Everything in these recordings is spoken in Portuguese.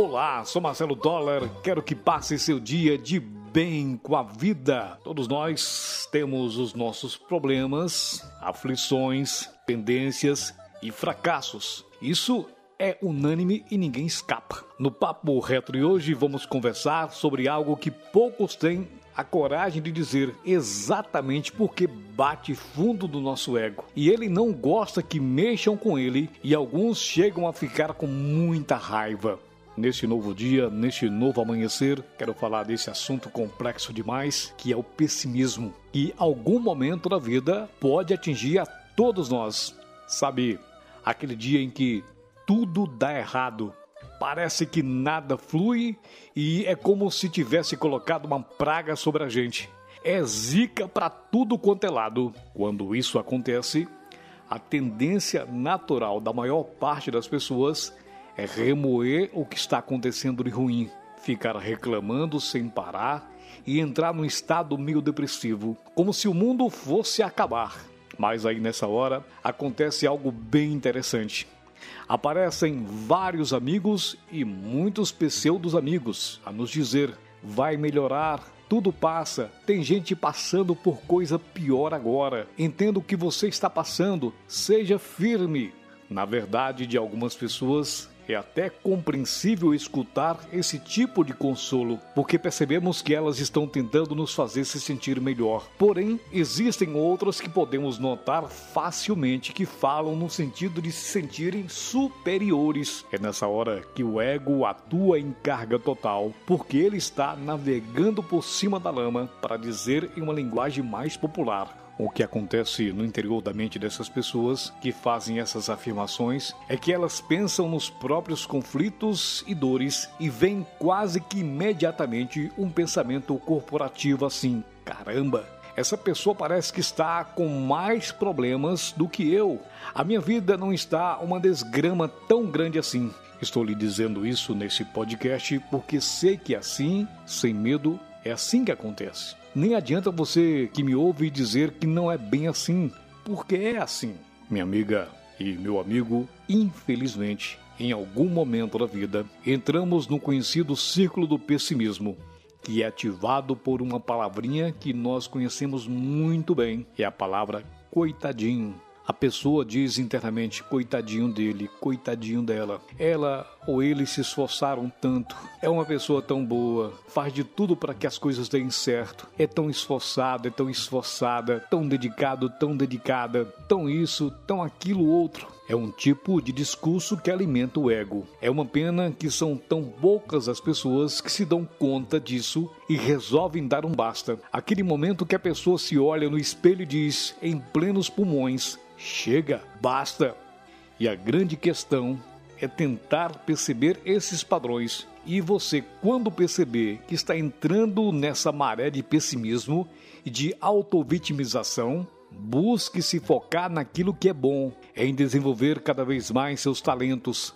Olá, sou Marcelo Dollar. Quero que passe seu dia de bem com a vida. Todos nós temos os nossos problemas, aflições, pendências e fracassos. Isso é unânime e ninguém escapa. No Papo Retro de hoje vamos conversar sobre algo que poucos têm a coragem de dizer exatamente porque bate fundo do nosso ego. E ele não gosta que mexam com ele e alguns chegam a ficar com muita raiva. Neste novo dia, neste novo amanhecer, quero falar desse assunto complexo demais, que é o pessimismo, que algum momento da vida pode atingir a todos nós. Sabe, aquele dia em que tudo dá errado, Parece que nada flui e é como se tivesse colocado uma praga sobre a gente. É zica para tudo quanto é lado. Quando isso acontece, a tendência natural da maior parte das pessoas é remoer o que está acontecendo de ruim, ficar reclamando sem parar e entrar num estado meio depressivo, como se o mundo fosse acabar. Mas aí nessa hora acontece algo bem interessante. Aparecem vários amigos e muitos pseudos amigos a nos dizer: vai melhorar, tudo passa, tem gente passando por coisa pior agora. Entendo o que você está passando, seja firme. Na verdade, de algumas pessoas, é até compreensível escutar esse tipo de consolo, porque percebemos que elas estão tentando nos fazer se sentir melhor. Porém, existem outras que podemos notar facilmente que falam no sentido de se sentirem superiores. É nessa hora que o ego atua em carga total, porque ele está navegando por cima da lama, para dizer em uma linguagem mais popular o que acontece no interior da mente dessas pessoas que fazem essas afirmações é que elas pensam nos próprios conflitos e dores e vem quase que imediatamente um pensamento corporativo assim: caramba, essa pessoa parece que está com mais problemas do que eu. A minha vida não está uma desgrama tão grande assim. Estou lhe dizendo isso nesse podcast porque sei que é assim, sem medo, é assim que acontece. Nem adianta você que me ouve dizer que não é bem assim, porque é assim. Minha amiga e meu amigo, infelizmente, em algum momento da vida, entramos no conhecido círculo do pessimismo, que é ativado por uma palavrinha que nós conhecemos muito bem, é a palavra coitadinho. A pessoa diz internamente: coitadinho dele, coitadinho dela. Ela ou ele se esforçaram tanto. É uma pessoa tão boa, faz de tudo para que as coisas deem certo. É tão esforçado, é tão esforçada, tão dedicado, tão dedicada, tão isso, tão aquilo outro. É um tipo de discurso que alimenta o ego. É uma pena que são tão poucas as pessoas que se dão conta disso e resolvem dar um basta. Aquele momento que a pessoa se olha no espelho e diz, em plenos pulmões: Chega, basta. E a grande questão é tentar perceber esses padrões. E você, quando perceber que está entrando nessa maré de pessimismo e de autovitimização, busque se focar naquilo que é bom, em desenvolver cada vez mais seus talentos,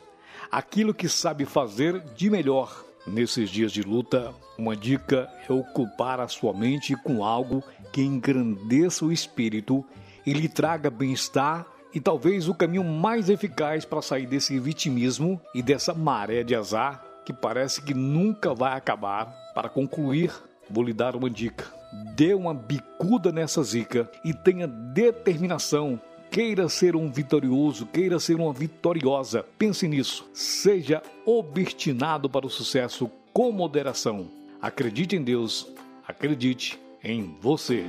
aquilo que sabe fazer de melhor. Nesses dias de luta, uma dica é ocupar a sua mente com algo que engrandeça o espírito e lhe traga bem-estar e talvez o caminho mais eficaz para sair desse vitimismo e dessa maré de azar que parece que nunca vai acabar. Para concluir, vou lhe dar uma dica. Dê uma bicuda nessa zica e tenha determinação. Queira ser um vitorioso, queira ser uma vitoriosa. Pense nisso. Seja obstinado para o sucesso com moderação. Acredite em Deus, acredite em você.